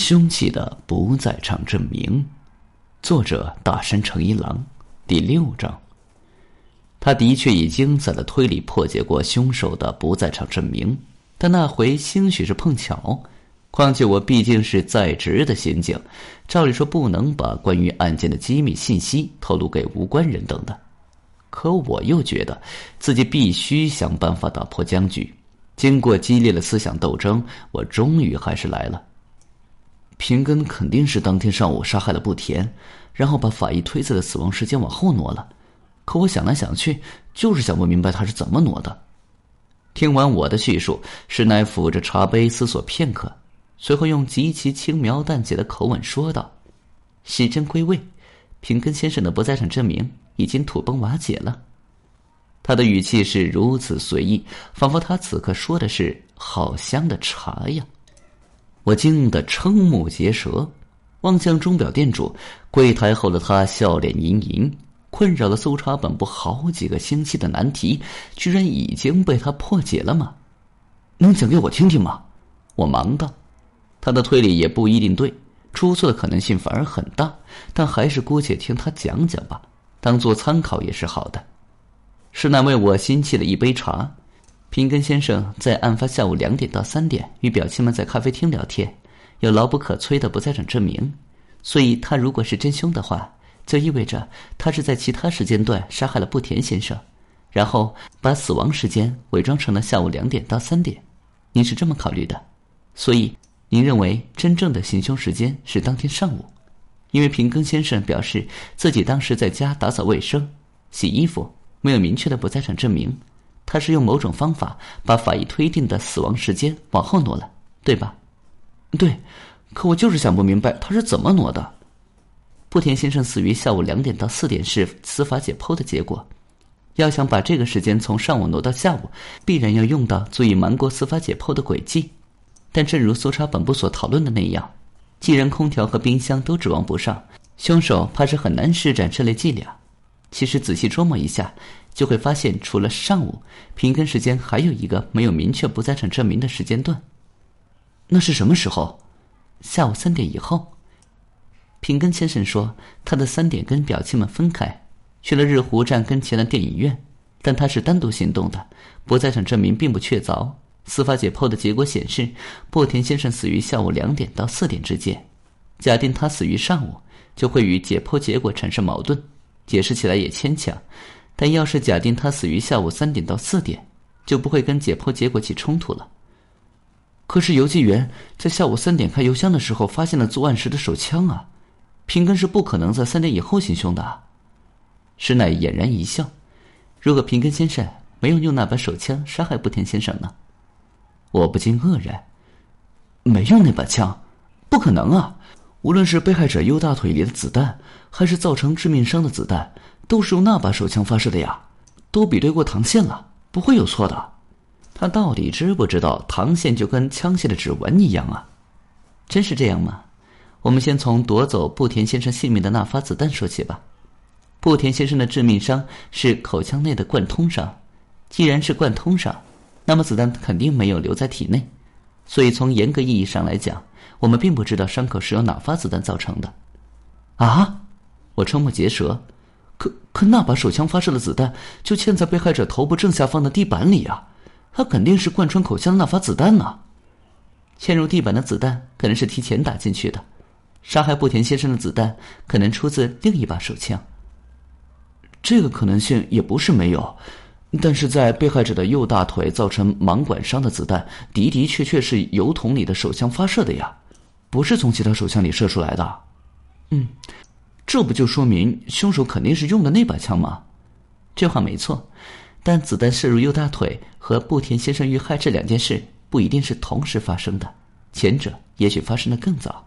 凶器的不在场证明，作者大山诚一郎，第六章。他的确已经在了推理破解过凶手的不在场证明，但那回兴许是碰巧。况且我毕竟是在职的刑警，照理说不能把关于案件的机密信息透露给无关人等的。可我又觉得自己必须想办法打破僵局。经过激烈的思想斗争，我终于还是来了。平根肯定是当天上午杀害了不田，然后把法医推测的死亡时间往后挪了。可我想来想去，就是想不明白他是怎么挪的。听完我的叙述，石乃抚着茶杯思索片刻，随后用极其轻描淡写的口吻说道：“时针归位，平根先生的不在场证明已经土崩瓦解了。”他的语气是如此随意，仿佛他此刻说的是好香的茶呀。我惊得瞠目结舌，望向钟表店主。柜台后的他笑脸盈盈，困扰了搜查本部好几个星期的难题，居然已经被他破解了吗？能讲给我听听吗？我忙道。他的推理也不一定对，出错的可能性反而很大，但还是姑且听他讲讲吧，当做参考也是好的。是那为我新沏了一杯茶。平根先生在案发下午两点到三点与表亲们在咖啡厅聊天，有牢不可摧的不在场证明，所以他如果是真凶的话，就意味着他是在其他时间段杀害了不田先生，然后把死亡时间伪装成了下午两点到三点。您是这么考虑的，所以您认为真正的行凶时间是当天上午，因为平根先生表示自己当时在家打扫卫生、洗衣服，没有明确的不在场证明。他是用某种方法把法医推定的死亡时间往后挪了，对吧？对，可我就是想不明白他是怎么挪的。布田先生死于下午两点到四点是司法解剖的结果，要想把这个时间从上午挪到下午，必然要用到足以瞒过司法解剖的轨迹。但正如搜查本部所讨论的那样，既然空调和冰箱都指望不上，凶手怕是很难施展这类伎俩。其实仔细琢磨一下。就会发现，除了上午，平根时间还有一个没有明确不在场证明的时间段。那是什么时候？下午三点以后。平根先生说，他的三点跟表亲们分开，去了日湖站跟前的电影院，但他是单独行动的，不在场证明并不确凿。司法解剖的结果显示，波田先生死于下午两点到四点之间。假定他死于上午，就会与解剖结果产生矛盾，解释起来也牵强。但要是假定他死于下午三点到四点，就不会跟解剖结果起冲突了。可是邮寄员在下午三点开邮箱的时候发现了作案时的手枪啊，平根是不可能在三点以后行凶的。石乃俨然一笑，如果平根先生没有用那把手枪杀害不田先生呢？我不禁愕然，没用那把枪，不可能啊！无论是被害者右大腿里的子弹，还是造成致命伤的子弹。都是用那把手枪发射的呀，都比对过膛线了，不会有错的。他到底知不知道膛线就跟枪械的指纹一样啊？真是这样吗？我们先从夺走布田先生性命的那发子弹说起吧。布田先生的致命伤是口腔内的贯通伤，既然是贯通伤，那么子弹肯定没有留在体内，所以从严格意义上来讲，我们并不知道伤口是由哪发子弹造成的。啊！我瞠目结舌。可可那把手枪发射的子弹就嵌在被害者头部正下方的地板里啊，他肯定是贯穿口腔的那发子弹呢。嵌入地板的子弹可能是提前打进去的，杀害不田先生的子弹可能出自另一把手枪。这个可能性也不是没有，但是在被害者的右大腿造成盲管伤的子弹的的确确是油桶里的手枪发射的呀，不是从其他手枪里射出来的。嗯。这不就说明凶手肯定是用的那把枪吗？这话没错，但子弹射入右大腿和布田先生遇害这两件事不一定是同时发生的，前者也许发生的更早。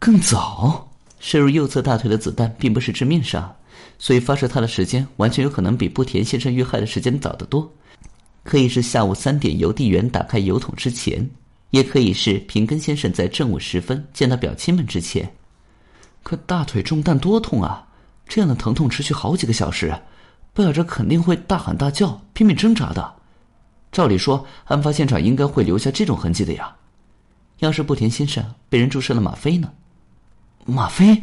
更早？射入右侧大腿的子弹并不是致命伤，所以发射它的时间完全有可能比布田先生遇害的时间早得多。可以是下午三点邮递员打开邮筒之前，也可以是平根先生在正午时分见到表亲们之前。可大腿中弹多痛啊！这样的疼痛持续好几个小时，被害者肯定会大喊大叫、拼命挣扎的。照理说，案发现场应该会留下这种痕迹的呀。要是不田先生被人注射了吗啡呢？吗啡？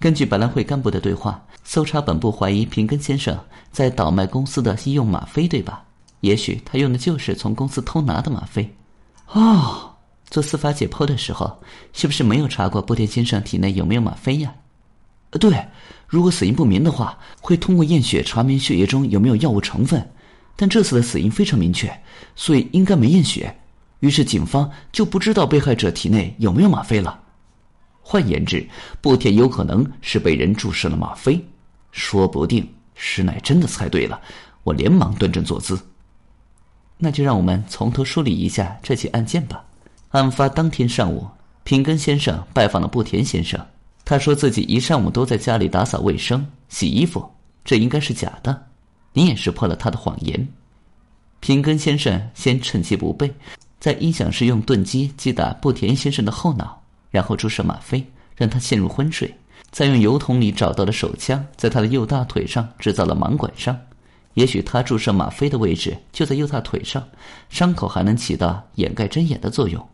根据百兰会干部的对话，搜查本部怀疑平根先生在倒卖公司的医用吗啡，对吧？也许他用的就是从公司偷拿的吗啡。哦，做司法解剖的时候，是不是没有查过布田先生体内有没有吗啡呀？对，如果死因不明的话，会通过验血查明血液中有没有药物成分。但这次的死因非常明确，所以应该没验血。于是警方就不知道被害者体内有没有吗啡了。换言之，布田有可能是被人注射了吗啡。说不定石乃真的猜对了。我连忙端正坐姿。那就让我们从头梳理一下这起案件吧。案发当天上午，平根先生拜访了布田先生。他说自己一上午都在家里打扫卫生、洗衣服，这应该是假的。你也识破了他的谎言。平根先生先趁其不备，在音响室用钝击击打布田先生的后脑，然后注射吗啡，让他陷入昏睡。再用油桶里找到的手枪，在他的右大腿上制造了盲管伤。也许他注射吗啡的位置就在右大腿上，伤口还能起到掩盖针眼的作用。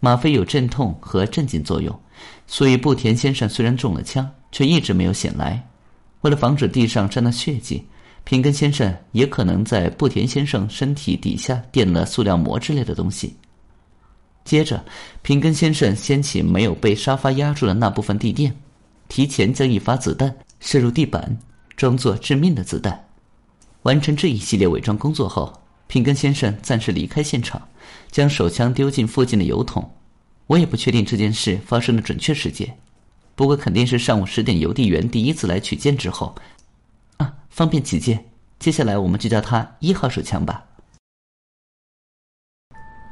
吗啡有镇痛和镇静作用，所以布田先生虽然中了枪，却一直没有醒来。为了防止地上沾到血迹，平根先生也可能在布田先生身体底下垫了塑料膜之类的东西。接着，平根先生掀起没有被沙发压住的那部分地垫，提前将一发子弹射入地板，装作致命的子弹。完成这一系列伪装工作后，平根先生暂时离开现场，将手枪丢进附近的油桶。我也不确定这件事发生的准确时间，不过肯定是上午十点邮递员第一次来取件之后。啊，方便起见，接下来我们就叫他一号手枪吧。